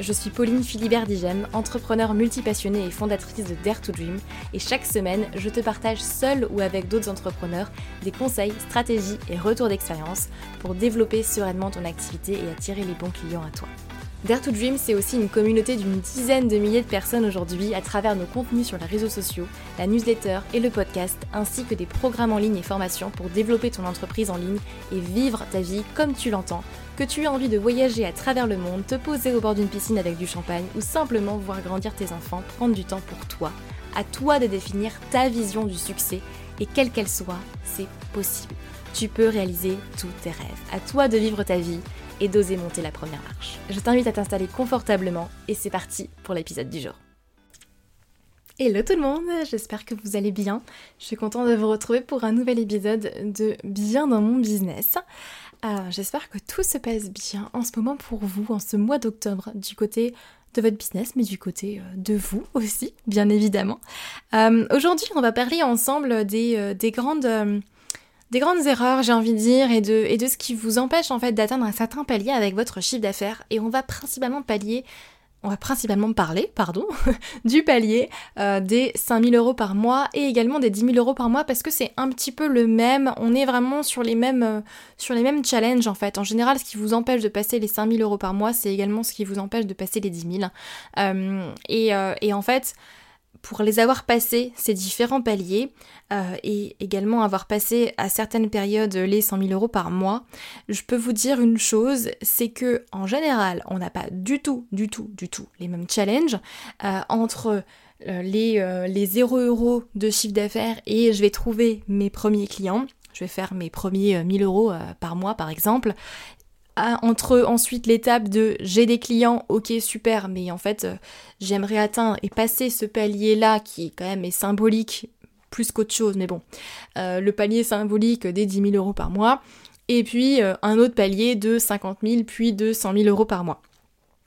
Je suis Pauline Philibert Digem, entrepreneur multipassionnée et fondatrice de Dare to Dream, et chaque semaine, je te partage seul ou avec d'autres entrepreneurs des conseils, stratégies et retours d'expérience pour développer sereinement ton activité et attirer les bons clients à toi. Dare to Dream, c'est aussi une communauté d'une dizaine de milliers de personnes aujourd'hui à travers nos contenus sur les réseaux sociaux, la newsletter et le podcast, ainsi que des programmes en ligne et formations pour développer ton entreprise en ligne et vivre ta vie comme tu l'entends que tu aies envie de voyager à travers le monde, te poser au bord d'une piscine avec du champagne ou simplement voir grandir tes enfants, prendre du temps pour toi. À toi de définir ta vision du succès et quelle qu'elle soit, c'est possible. Tu peux réaliser tous tes rêves. À toi de vivre ta vie et d'oser monter la première marche. Je t'invite à t'installer confortablement et c'est parti pour l'épisode du jour. Hello tout le monde, j'espère que vous allez bien. Je suis contente de vous retrouver pour un nouvel épisode de Bien dans mon business. Euh, j'espère que tout se passe bien en ce moment pour vous, en ce mois d'octobre, du côté de votre business, mais du côté euh, de vous aussi, bien évidemment. Euh, aujourd'hui, on va parler ensemble des, des grandes des grandes erreurs, j'ai envie de dire, et de, ce qui vous empêche en fait d'atteindre un certain palier avec votre chiffre d'affaires. Et on va principalement pallier on va principalement parler, pardon, du palier euh, des 5000 euros par mois et également des 10 000 euros par mois parce que c'est un petit peu le même, on est vraiment sur les mêmes, euh, sur les mêmes challenges en fait. En général, ce qui vous empêche de passer les 5000 euros par mois, c'est également ce qui vous empêche de passer les 10 000. Euh, et, et en fait, pour les avoir passés, ces différents paliers, euh, et également avoir passé à certaines périodes les 100 000 euros par mois, je peux vous dire une chose, c'est que en général, on n'a pas du tout, du tout, du tout les mêmes challenges euh, entre euh, les, les 0 euros de chiffre d'affaires et je vais trouver mes premiers clients. Je vais faire mes premiers 1000 euros par mois par exemple, entre ensuite l'étape de j'ai des clients, ok super, mais en fait euh, j'aimerais atteindre et passer ce palier là qui quand même est symbolique plus qu'autre chose, mais bon, euh, le palier symbolique des 10 000 euros par mois, et puis euh, un autre palier de 50 000 puis de 100 000 euros par mois.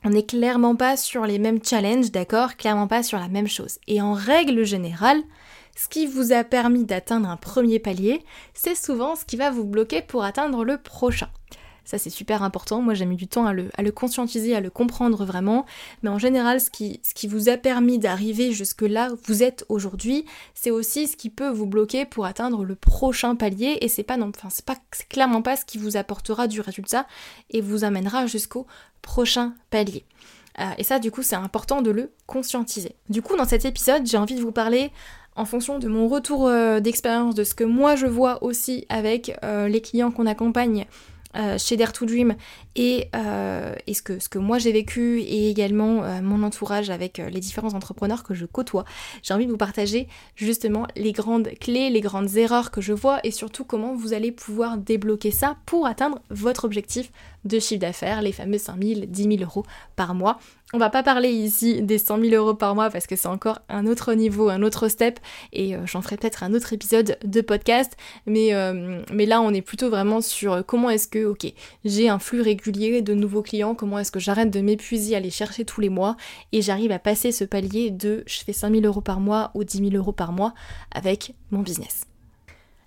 On n'est clairement pas sur les mêmes challenges, d'accord? Clairement pas sur la même chose. Et en règle générale, ce qui vous a permis d'atteindre un premier palier, c'est souvent ce qui va vous bloquer pour atteindre le prochain. Ça c'est super important, moi j'ai mis du temps à le, conscientiser, à le comprendre vraiment, mais en général ce qui, vous a permis d'arriver jusque là où vous êtes aujourd'hui, c'est aussi ce qui peut vous bloquer pour atteindre le prochain palier et c'est pas non, enfin c'est pas clairement pas ce qui vous apportera du résultat et vous amènera jusqu'au prochain palier. Euh, et ça du coup c'est important de le conscientiser. Du coup dans cet épisode j'ai envie de vous parler en fonction de mon retour euh, d'expérience, de ce que moi je vois aussi avec euh, les clients qu'on accompagne euh, chez Dare to Dream et, euh, ce, que, ce que moi j'ai vécu et également euh, mon entourage avec les différents entrepreneurs que je côtoie, j'ai envie de vous partager justement les grandes clés, les grandes erreurs que je vois et surtout comment vous allez pouvoir débloquer ça pour atteindre votre objectif de chiffre d'affaires, les fameux 5000, 10 000 euros par mois. On va pas parler ici des 100 000 euros par mois parce que c'est encore un autre niveau, un autre step et euh, j'en ferai peut-être un autre épisode de podcast. Mais, euh, mais là, on est plutôt vraiment sur comment est-ce que, j'ai un flux régulier de nouveaux clients, comment est-ce que j'arrête de m'épuiser à les chercher tous les mois et j'arrive à passer ce palier de je fais 5 000 euros par mois ou 10 000 euros par mois avec mon business.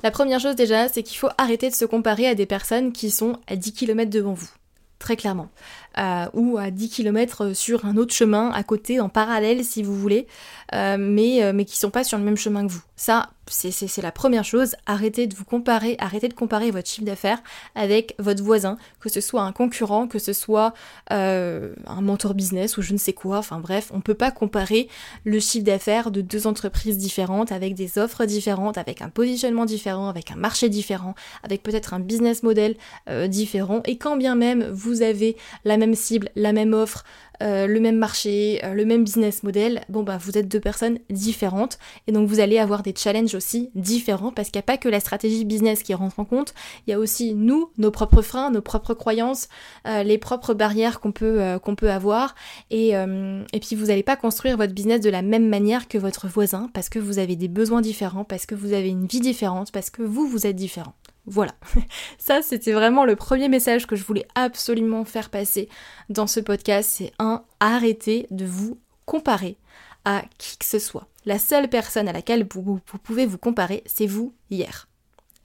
La première chose déjà, c'est qu'il faut arrêter de se comparer à des personnes qui sont à 10 km devant vous. Très clairement. Euh, ou à 10 km sur un autre chemin à côté, en parallèle si vous voulez, euh, mais, euh, mais qui sont pas sur le même chemin que vous. Ça, c'est la première chose. Arrêtez de vous comparer, arrêtez de comparer votre chiffre d'affaires avec votre voisin, que ce soit un concurrent, que ce soit euh, un mentor business ou je ne sais quoi. Enfin bref, on peut pas comparer le chiffre d'affaires de deux entreprises différentes avec des offres différentes, avec un positionnement différent, avec un marché différent, avec peut-être un business model euh, différent. Et quand bien même vous avez la même cible, la même offre, euh, le même marché, euh, le même business model, bon bah vous êtes deux personnes différentes. Et donc vous allez avoir des challenges aussi différents parce qu'il n'y a pas que la stratégie business qui rentre en compte, il y a aussi nous, nos propres freins, nos propres croyances, euh, les propres barrières qu'on peut, qu'on peut avoir. Et, et puis vous n'allez pas construire votre business de la même manière que votre voisin parce que vous avez des besoins différents, parce que vous avez une vie différente, parce que vous, vous êtes différent. Voilà. Ça, c'était vraiment le premier message que je voulais absolument faire passer dans ce podcast. C'est un, arrêtez de vous comparer à qui que ce soit. La seule personne à laquelle vous, pouvez vous comparer, c'est vous hier.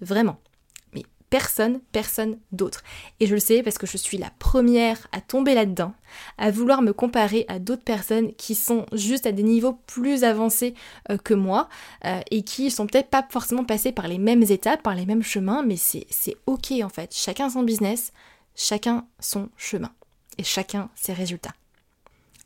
Vraiment personne, personne d'autre. Et je le sais parce que je suis la première à tomber là-dedans, à vouloir me comparer à d'autres personnes qui sont juste à des niveaux plus avancés euh, que moi euh, et qui sont peut-être pas forcément passés par les mêmes étapes, par les mêmes chemins, mais c'est ok en fait. Chacun son business, chacun son chemin et chacun ses résultats.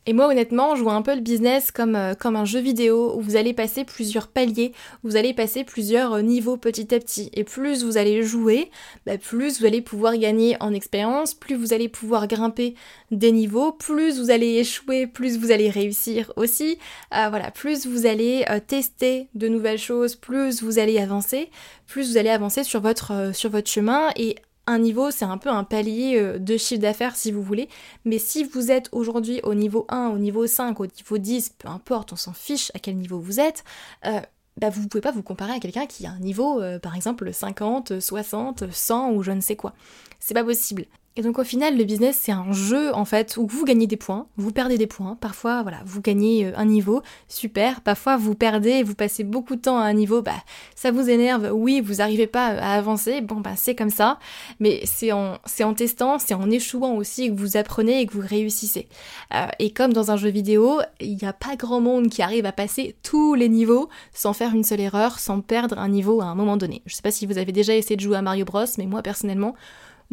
Et moi honnêtement, je vois un peu le business comme, euh, comme un jeu vidéo où vous allez passer plusieurs paliers, où vous allez passer plusieurs euh, niveaux petit à petit. Et plus vous allez jouer, bah, plus vous allez pouvoir gagner en expérience, plus vous allez pouvoir grimper des niveaux, plus vous allez échouer, plus vous allez réussir aussi. Euh, voilà, plus vous allez tester de nouvelles choses, plus vous allez avancer, plus vous allez avancer sur votre, sur votre chemin et un niveau, c'est un peu un palier euh, de chiffre d'affaires si vous voulez, mais si vous êtes aujourd'hui au niveau 1, au niveau 5, au niveau 10, peu importe, on s'en fiche à quel niveau vous êtes, euh, bah vous ne pouvez pas vous comparer à quelqu'un qui a un niveau, euh, par exemple, 50, 60, 100 ou je ne sais quoi. C'est pas possible. Et donc au final, le business, c'est un jeu en fait où vous gagnez des points, vous perdez des points. Parfois, voilà, vous gagnez euh, un niveau, super. Parfois, vous perdez, vous passez beaucoup de temps à un niveau, bah ça vous énerve. Oui, vous n'arrivez pas à avancer. Bon, bah c'est comme ça. Mais c'est en, c'est en testant, c'est en échouant aussi que vous apprenez et que vous réussissez. Euh, et comme dans un jeu vidéo, il n'y a pas grand monde qui arrive à passer tous les niveaux sans faire une seule erreur, sans perdre un niveau à un moment donné. Je sais pas si vous avez déjà essayé de jouer à Mario Bros, mais moi personnellement,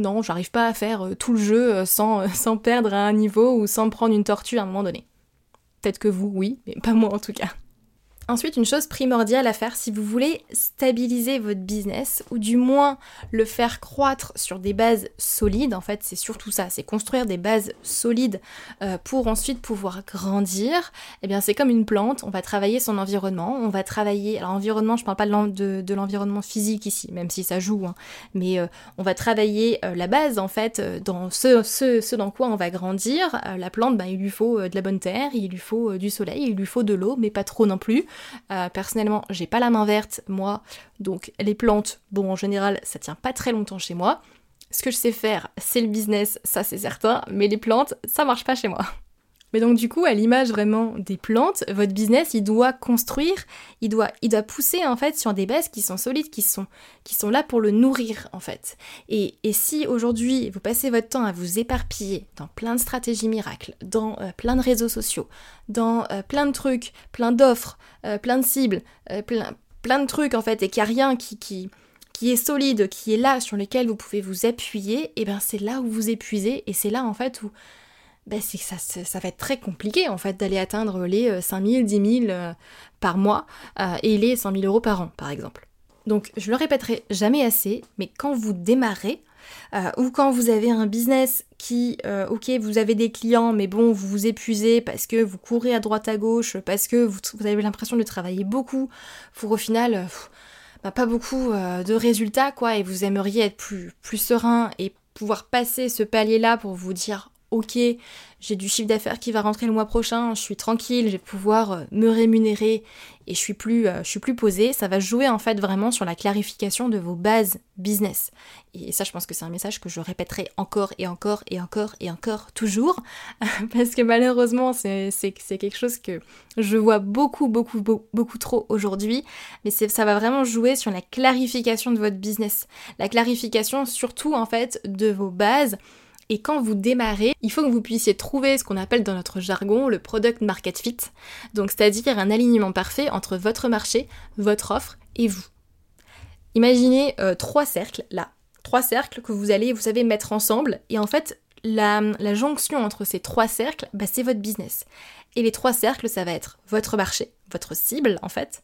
non, j'arrive pas à faire euh, tout le jeu euh, sans, sans perdre un niveau ou sans prendre une tortue à un moment donné. Peut-être que vous, oui, mais pas moi en tout cas. Ensuite, une chose primordiale à faire si vous voulez stabiliser votre business, ou du moins le faire croître sur des bases solides, en fait c'est surtout ça, c'est construire des bases solides euh, pour ensuite pouvoir grandir, eh bien c'est comme une plante, on va travailler son environnement, on va travailler, alors environnement, je parle pas de, l'environnement physique ici, même si ça joue, hein, mais euh, on va travailler euh, la base en fait dans ce, ce, dans quoi on va grandir. la plante, ben, il lui faut de la bonne terre, il lui faut du soleil, il lui faut de l'eau, mais pas trop non plus. Euh, personnellement, j'ai pas la main verte, moi, donc les plantes, bon, en général, ça tient pas très longtemps chez moi. Ce que je sais faire, c'est le business, ça c'est certain, mais les plantes, ça marche pas chez moi. Mais donc du coup, à l'image vraiment des plantes, votre business, il doit construire, il doit, il doit pousser en fait sur des bases qui sont solides, qui sont, qui sont là pour le nourrir en fait. Et, et si aujourd'hui vous passez votre temps à vous éparpiller dans plein de stratégies miracles, dans euh, plein de réseaux sociaux, dans euh, plein de trucs, plein d'offres, euh, plein de cibles, plein, plein de trucs en fait, et qu'il n'y a rien qui, qui, qui est solide, qui est là, sur lequel vous pouvez vous appuyer, et eh bien c'est là où vous épuisez, et c'est là en fait où ben ça, va être très compliqué en fait d'aller atteindre les 5000, 10 000 par mois euh, et les 100 000 euros par an par exemple. Donc je le répéterai jamais assez, mais quand vous démarrez, euh, ou quand vous avez un business qui, euh, ok, vous avez des clients, mais bon, vous vous épuisez parce que vous courez à droite à gauche, parce que vous, avez l'impression de travailler beaucoup, pour au final, bah, pas beaucoup de résultats, quoi, et vous aimeriez être plus, plus serein et pouvoir passer ce palier-là pour vous dire, ok, j'ai du chiffre d'affaires qui va rentrer le mois prochain, je suis tranquille, je vais pouvoir euh, me rémunérer et je suis plus, euh, je suis plus posée, ça va jouer en fait vraiment sur la clarification de vos bases business. Et ça, je pense que c'est un message que je répéterai encore et encore et encore et encore toujours, parce que malheureusement, c'est quelque chose que je vois beaucoup, beaucoup, beaucoup, beaucoup trop aujourd'hui, mais ça va vraiment jouer sur la clarification de votre business, la clarification surtout en fait de vos bases et quand vous démarrez, il faut que vous puissiez trouver ce qu'on appelle dans notre jargon le product market fit, donc c'est-à-dire un alignement parfait entre votre marché, votre offre et vous. Imaginez euh, trois cercles là, trois cercles que vous allez, vous savez, mettre ensemble, et en fait, la, jonction entre ces trois cercles, bah, c'est votre business. Et les trois cercles, ça va être votre marché, votre cible en fait,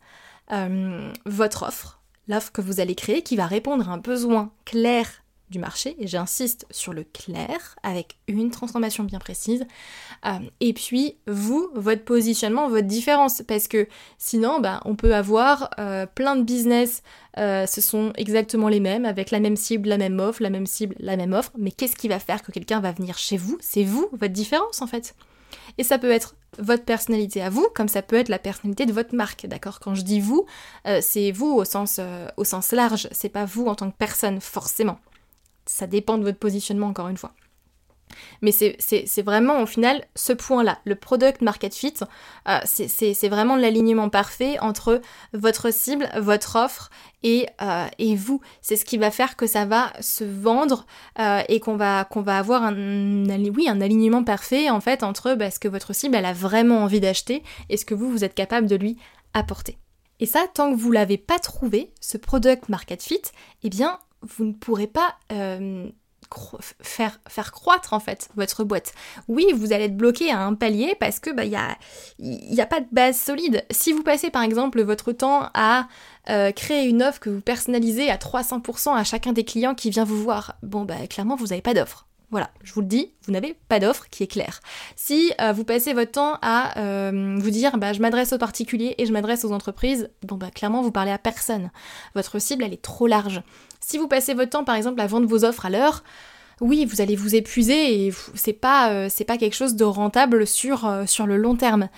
euh, votre offre, l'offre que vous allez créer qui va répondre à un besoin clair du marché, et j'insiste sur le clair, avec une transformation bien précise, euh, et puis vous, votre positionnement, votre différence, parce que sinon, bah, on peut avoir euh, plein de business, euh, ce sont exactement les mêmes, avec la même cible, la même offre, la même cible, la même offre, mais qu'est-ce qui va faire que quelqu'un va venir chez vous? C'est vous, votre différence en fait. Et ça peut être votre personnalité à vous, comme ça peut être la personnalité de votre marque, d'accord? Quand je dis vous, c'est vous au sens, au sens large, c'est pas vous en tant que personne, forcément. Ça dépend de votre positionnement, encore une fois. Mais c'est vraiment au final ce point-là, le product market fit, euh, c'est vraiment l'alignement parfait entre votre cible, votre offre et, euh, et vous. C'est ce qui va faire que ça va se vendre euh, et qu'on va, va avoir un, oui, un alignement parfait en fait entre bah, ce que votre cible a vraiment envie d'acheter et ce que vous, vous êtes capable de lui apporter. Et ça, tant que vous l'avez pas trouvé, ce product market fit, eh bien, vous ne pourrez pas faire, faire croître en fait votre boîte. Oui, vous allez être bloqué à un palier parce que bah il y a, pas de base solide. Si vous passez par exemple votre temps à euh, créer une offre que vous personnalisez à 300% à chacun des clients qui vient vous voir, bon bah clairement vous n'avez pas d'offre. Voilà, je vous le dis, vous n'avez pas d'offre qui est claire. Si euh, vous passez votre temps à euh, vous dire bah, je m'adresse aux particuliers et je m'adresse aux entreprises, bon bah clairement vous parlez à personne. Votre cible elle est trop large. Si vous passez votre temps par exemple à vendre vos offres à l'heure, oui, vous allez vous épuiser et c'est pas, euh, pas quelque chose de rentable sur, sur le long terme.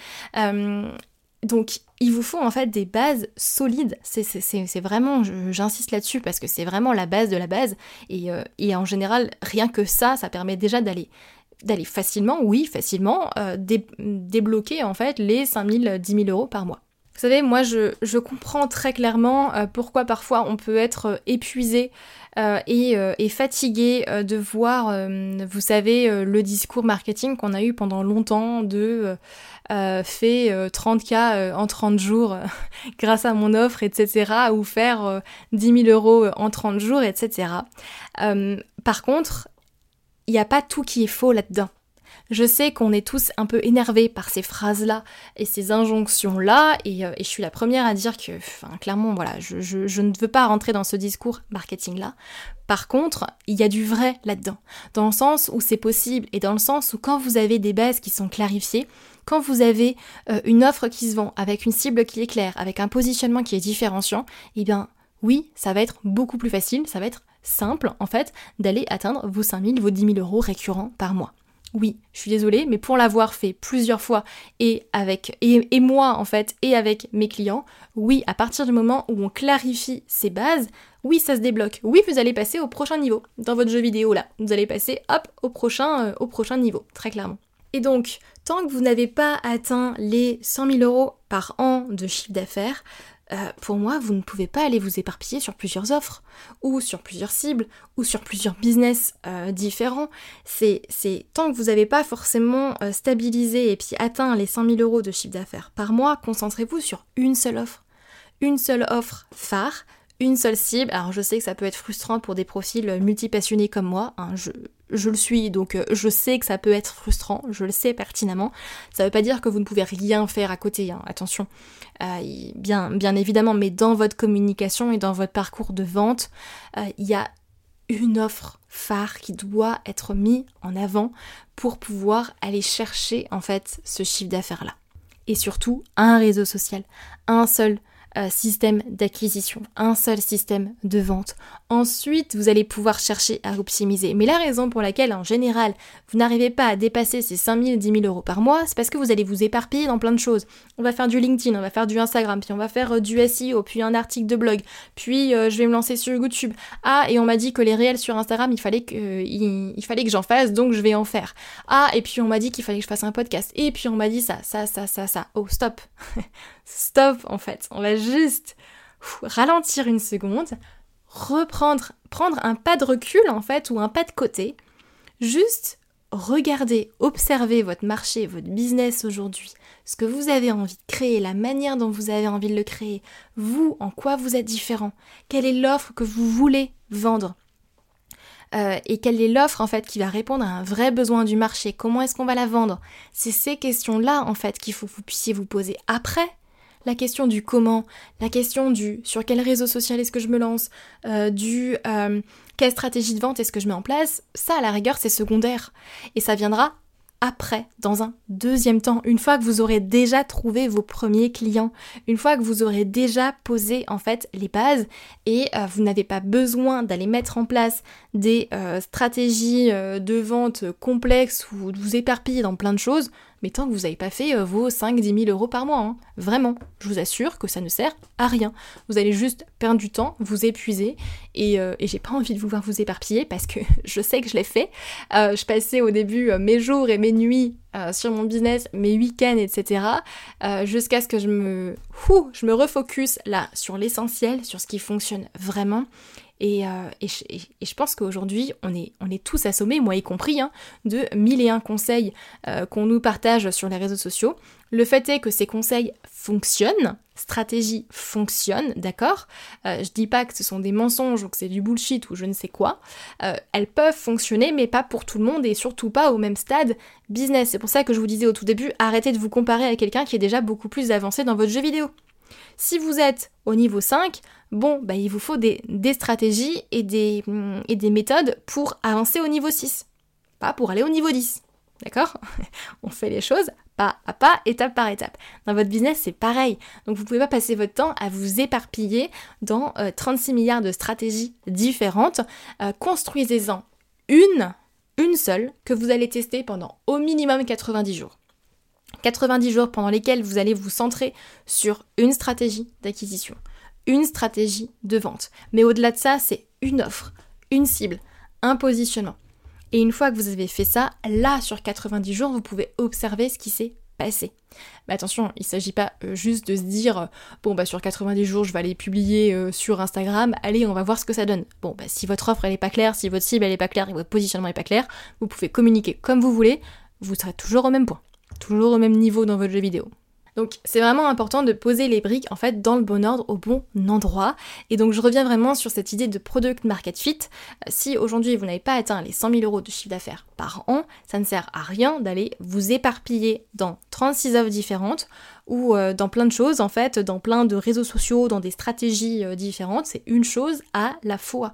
donc il vous faut en fait des bases solides. C'est vraiment, j'insiste là-dessus parce que c'est vraiment la base de la base. Euh, et, en général, rien que ça, ça permet déjà d'aller d'aller facilement, oui, facilement, euh, débloquer en fait les 5 000, 10 000 euros par mois. Vous savez, moi je, comprends très clairement euh, pourquoi parfois on peut être épuisé et, et, fatigué de voir, vous savez, le discours marketing qu'on a eu pendant longtemps de euh, fait 30K euh, euh, en 30 jours grâce à mon offre, etc. Ou faire 10 000 euros en 30 jours, etc. par contre, il n'y a pas tout qui est faux là-dedans. Je sais qu'on est tous un peu énervés par ces phrases-là et ces injonctions-là, et, je suis la première à dire que, enfin, clairement, voilà, je, je, ne veux pas rentrer dans ce discours marketing-là. Par contre, il y a du vrai là-dedans, dans le sens où c'est possible et dans le sens où quand vous avez des bases qui sont clarifiées, quand vous avez euh, une offre qui se vend avec une cible qui est claire, avec un positionnement qui est différenciant, eh bien oui, ça va être beaucoup plus facile, ça va être simple en fait d'aller atteindre vos 5000, vos 10 000 euros récurrents par mois. Oui, je suis désolée, mais pour l'avoir fait plusieurs fois et avec et, moi en fait et avec mes clients, oui, à partir du moment où on clarifie ces bases, oui, ça se débloque. Oui, vous allez passer au prochain niveau dans votre jeu vidéo là. Vous allez passer hop au prochain euh, au prochain niveau, très clairement. Et donc, tant que vous n'avez pas atteint les 100 000 euros par an de chiffre d'affaires, euh, pour moi, vous ne pouvez pas aller vous éparpiller sur plusieurs offres, ou sur plusieurs cibles, ou sur plusieurs business euh, différents. C'est, tant que vous n'avez pas forcément euh, stabilisé et puis atteint les 100 000 euros de chiffre d'affaires par mois, concentrez-vous sur une seule offre. Une seule offre phare, une seule cible. Alors je sais que ça peut être frustrant pour des profils multipassionnés comme moi, hein, je, je le suis, donc euh, je sais que ça peut être frustrant, je le sais pertinemment. Ça veut pas dire que vous ne pouvez rien faire à côté, hein, attention. Euh, bien, bien évidemment, mais dans votre communication et dans votre parcours de vente, euh, il y a une offre phare qui doit être mise en avant pour pouvoir aller chercher en fait ce chiffre d'affaires là. Et surtout, un réseau social, un seul euh, système d'acquisition, un seul système de vente. Ensuite, vous allez pouvoir chercher à optimiser. Mais la raison pour laquelle, en général, vous n'arrivez pas à dépasser ces 5 000, 10 000 euros par mois, c'est parce que vous allez vous éparpiller dans plein de choses. On va faire du LinkedIn, on va faire du Instagram, puis on va faire euh, du SEO, puis un article de blog, puis euh, je vais me lancer sur YouTube. Ah, et on m'a dit que les réels sur Instagram, il il fallait que j'en fasse, donc je vais en faire. Ah, et puis on m'a dit qu'il fallait que je fasse un podcast. Et puis on m'a dit ça, ça, ça, ça, ça. Oh, stop. stop, en fait. On va juste ralentir une seconde, reprendre, prendre un pas de recul en fait ou un pas de côté, juste regarder, observer votre marché, votre business aujourd'hui, ce que vous avez envie de créer, la manière dont vous avez envie de le créer, vous, en quoi vous êtes différent, quelle est l'offre que vous voulez vendre? Euh, et quelle est l'offre en fait qui va répondre à un vrai besoin du marché, comment est-ce qu'on va la vendre? C'est ces questions-là en fait qu'il faut que vous puissiez vous poser après la question du comment, la question du sur quel réseau social est-ce que je me lance, euh, du euh, quelle stratégie de vente est-ce que je mets en place, ça à la rigueur c'est secondaire. Et ça viendra après, dans un deuxième temps, une fois que vous aurez déjà trouvé vos premiers clients, une fois que vous aurez déjà posé en fait les bases et euh, vous n'avez pas besoin d'aller mettre en place des stratégies de vente complexes ou de vous éparpiller dans plein de choses, mais tant que vous n'avez pas fait euh, vos 5-10 000 euros par mois. Hein. Vraiment, je vous assure que ça ne sert à rien. Vous allez juste perdre du temps, vous épuiser, et, euh, j'ai pas envie de vous voir vous éparpiller parce que je sais que je l'ai fait. Euh, je passais au début mes jours et mes nuits sur mon business, mes week-ends, etc. jusqu'à ce que je me, je me refocus là sur l'essentiel, sur ce qui fonctionne vraiment. Euh, et, je, pense qu'aujourd'hui, on est, tous assommés, moi y compris, hein, de mille et un conseils euh, qu'on nous partage sur les réseaux sociaux. Le fait est que ces conseils fonctionnent, stratégie fonctionne, d'accord? Euh, Je dis pas que ce sont des mensonges ou que c'est du bullshit ou je ne sais quoi. elles peuvent fonctionner, mais pas pour tout le monde et surtout pas au même stade business. C'est pour ça que je vous disais au tout début, arrêtez de vous comparer à quelqu'un qui est déjà beaucoup plus avancé dans votre jeu vidéo. Si vous êtes au niveau 5, bon, bah, il vous faut des, stratégies et des, méthodes pour avancer au niveau 6, pas pour aller au niveau 10. D'accord On fait les choses pas à pas, étape par étape. Dans votre business, c'est pareil. Donc vous ne pouvez pas passer votre temps à vous éparpiller dans 36 euh, milliards de stratégies différentes. Euh, construisez-en une, une seule, que vous allez tester pendant au minimum 90 jours. 90 jours pendant lesquels vous allez vous centrer sur une stratégie d'acquisition, une stratégie de vente. Mais au-delà de ça, c'est une offre, une cible, un positionnement. Et une fois que vous avez fait ça, là, sur 90 jours, vous pouvez observer ce qui s'est passé. Mais attention, il ne s'agit pas euh, juste de se dire, euh, bon, bah sur 90 jours, je vais aller publier euh, sur Instagram, allez, on va voir ce que ça donne. Bon, bah si votre offre, elle n'est pas claire, si votre cible, elle n'est pas claire et votre positionnement n'est pas clair, vous pouvez communiquer comme vous voulez, vous serez toujours au même point toujours au même niveau dans votre jeu vidéo. Donc c'est vraiment important de poser les briques en fait dans le bon ordre au bon endroit. Et donc je reviens vraiment sur cette idée de product market fit. Euh, si aujourd'hui vous n'avez pas atteint les 100 000 euros de chiffre d'affaires par an, ça ne sert à rien d'aller vous éparpiller dans 36 offres différentes ou euh, dans plein de choses en fait, dans plein de réseaux sociaux, dans des stratégies euh, différentes. C'est une chose à la fois.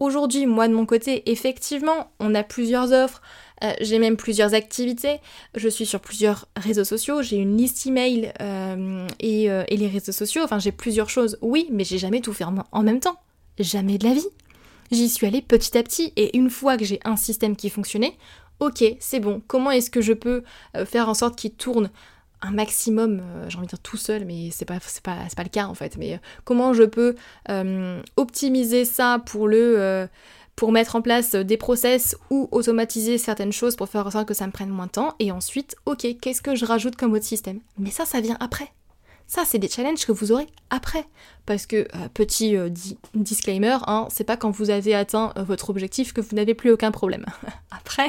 Aujourd'hui, moi de mon côté, effectivement, on a plusieurs offres. Euh, j'ai même plusieurs activités, je suis sur plusieurs réseaux sociaux, j'ai une liste email euh, et, euh, les réseaux sociaux, enfin j'ai plusieurs choses, oui, mais j'ai jamais tout fait en même temps. Jamais de la vie. J'y suis allée petit à petit. Et une fois que j'ai un système qui fonctionnait, ok, c'est bon, comment est-ce que je peux faire en sorte qu'il tourne un maximum, j'ai envie de dire tout seul, mais c'est pas, pas, pas le cas en fait, mais comment je peux optimiser ça pour le pour mettre en place des process ou automatiser certaines choses pour faire en sorte que ça me prenne moins de temps. Et ensuite, ok, qu'est-ce que je rajoute comme autre système? Mais ça, ça vient après. Ça, c'est des challenges que vous aurez après. Parce que, euh, petit euh, disclaimer, hein, c'est pas quand vous avez atteint euh, votre objectif que vous n'avez plus aucun problème. après,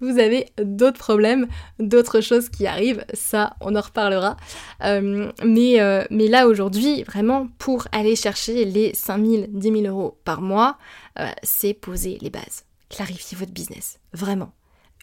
vous avez d'autres problèmes, d'autres choses qui arrivent, ça on en reparlera. mais, là aujourd'hui, vraiment, pour aller chercher les 5000, 10 000 euros par mois, c'est poser les bases, clarifier votre business, vraiment.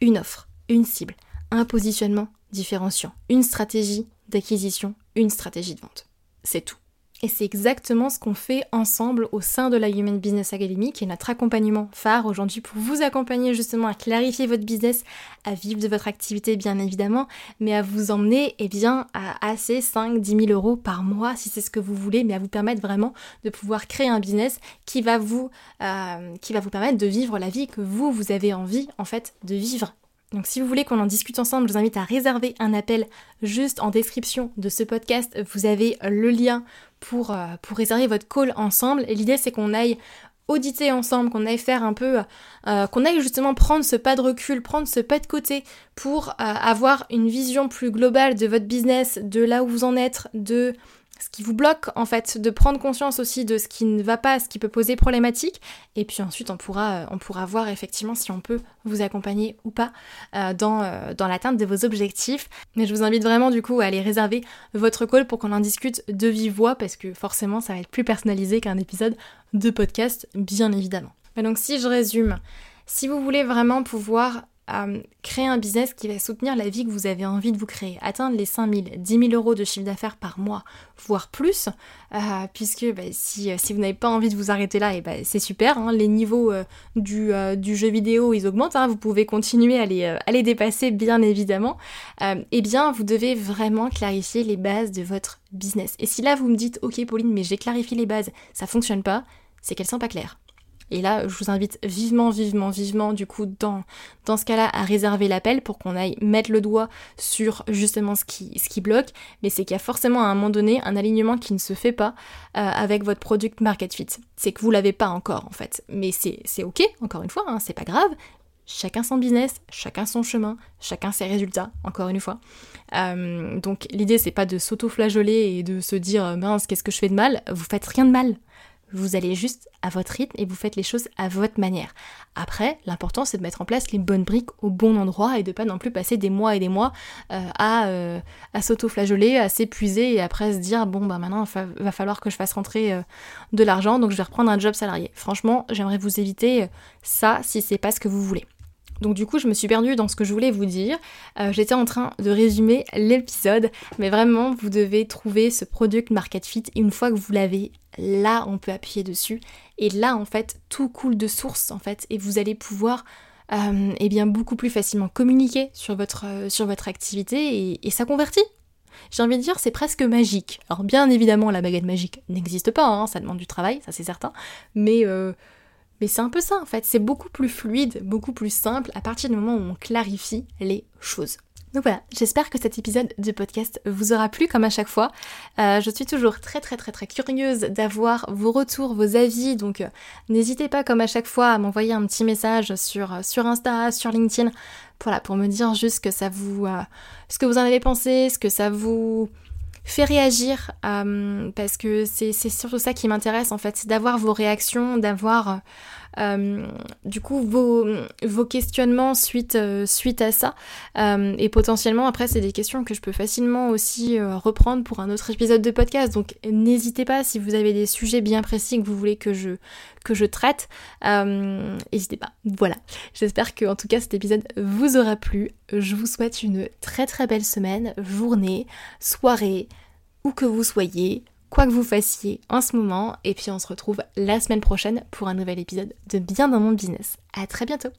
Une offre, une cible, un positionnement différenciant, une stratégie d'acquisition, une stratégie de vente. C'est tout. Et c'est exactement ce qu'on fait ensemble au sein de la Human Business Academy, qui est notre accompagnement phare aujourd'hui pour vous accompagner justement à clarifier votre business, à vivre de votre activité bien évidemment, mais à vous emmener eh bien, à assez 5-10 000 euros par mois si c'est ce que vous voulez, mais à vous permettre vraiment de pouvoir créer un business qui va vous, euh, qui va vous permettre de vivre la vie que vous, vous avez envie en fait de vivre donc si vous voulez qu'on en discute ensemble, je vous invite à réserver un appel juste en description de ce podcast. Vous avez le lien pour, euh, pour réserver votre call ensemble. Et l'idée c'est qu'on aille auditer ensemble, qu'on aille faire un peu, euh, qu'on aille justement prendre ce pas de recul, prendre ce pas de côté pour euh, avoir une vision plus globale de votre business, de là où vous en êtes, de ce qui vous bloque en fait, de prendre conscience aussi de ce qui ne va pas, ce qui peut poser problématique, et puis ensuite on pourra, euh, voir effectivement si on peut vous accompagner ou pas euh, dans, euh, dans l'atteinte de vos objectifs. Mais je vous invite vraiment du coup à aller réserver votre call pour qu'on en discute de vive voix, parce que forcément ça va être plus personnalisé qu'un épisode de podcast, bien évidemment. Mais donc si je résume, si vous voulez vraiment pouvoir créer un business qui va soutenir la vie que vous avez envie de vous créer, atteindre les 5 000, 10 000 euros de chiffre d'affaires par mois, voire plus, euh, puisque bah, si, euh, si, vous n'avez pas envie de vous arrêter là, et bah, c'est super, hein, les niveaux euh, du, jeu vidéo ils augmentent, hein, vous pouvez continuer à les, dépasser bien évidemment, eh bien vous devez vraiment clarifier les bases de votre business. Et si là vous me dites ok Pauline mais j'ai clarifié les bases, ça fonctionne pas, c'est qu'elles sont pas claires. Et là, je vous invite vivement, vivement, vivement, du coup, dans, dans ce cas-là, à réserver l'appel pour qu'on aille mettre le doigt sur justement ce qui, ce qui bloque. Mais c'est qu'il y a forcément à un moment donné un alignement qui ne se fait pas euh, avec votre product market fit. C'est que vous l'avez pas encore en fait. Mais c'est ok, encore une fois, hein, c'est pas grave. Chacun son business, chacun son chemin, chacun ses résultats, encore une fois. Euh, donc l'idée c'est pas de s'auto-flageoler et de se dire mince qu'est-ce que je fais de mal, vous faites rien de mal. Vous allez juste à votre rythme et vous faites les choses à votre manière. Après, l'important c'est de mettre en place les bonnes briques au bon endroit et de pas non plus passer des mois et des mois euh, à, euh, à s'auto-flageoler, à s'épuiser et après se dire bon bah maintenant va falloir que je fasse rentrer euh, de l'argent donc je vais reprendre un job salarié. Franchement, j'aimerais vous éviter ça si c'est pas ce que vous voulez. Donc du coup, je me suis perdue dans ce que je voulais vous dire. Euh, j'étais en train de résumer l'épisode, mais vraiment, vous devez trouver ce product market fit. une fois que vous l'avez, là, on peut appuyer dessus. Et là, en fait, tout coule de source, en fait, et vous allez pouvoir euh, eh bien, beaucoup plus facilement communiquer sur votre, euh, activité et, ça convertit. J'ai envie de dire, c'est presque magique. Alors bien évidemment, la baguette magique n'existe pas, hein, ça demande du travail, ça c'est certain, mais... Mais c'est un peu ça en fait, c'est beaucoup plus fluide, beaucoup plus simple à partir du moment où on clarifie les choses. Donc voilà, j'espère que cet épisode du podcast vous aura plu comme à chaque fois. Euh, je suis toujours très très très très curieuse d'avoir vos retours, vos avis, donc euh, n'hésitez pas comme à chaque fois à m'envoyer un petit message sur, euh, sur Insta, sur LinkedIn, voilà, pour me dire juste que ça vous, ce que vous en avez pensé, ce que ça vous fait réagir euh, parce que c'est surtout ça qui m'intéresse en fait, c'est d'avoir vos réactions, d'avoir euh, du coup vos, questionnements suite, euh, suite à ça et potentiellement après c'est des questions que je peux facilement aussi reprendre pour un autre épisode de podcast. Donc n'hésitez pas si vous avez des sujets bien précis que vous voulez que je, que je traite n'hésitez pas. Voilà. J'espère que en tout cas cet épisode vous aura plu. Je vous souhaite une très très belle semaine journée soirée où que vous soyez, quoi que vous fassiez en ce moment, et puis on se retrouve la semaine prochaine pour un nouvel épisode de Bien dans mon business. À très bientôt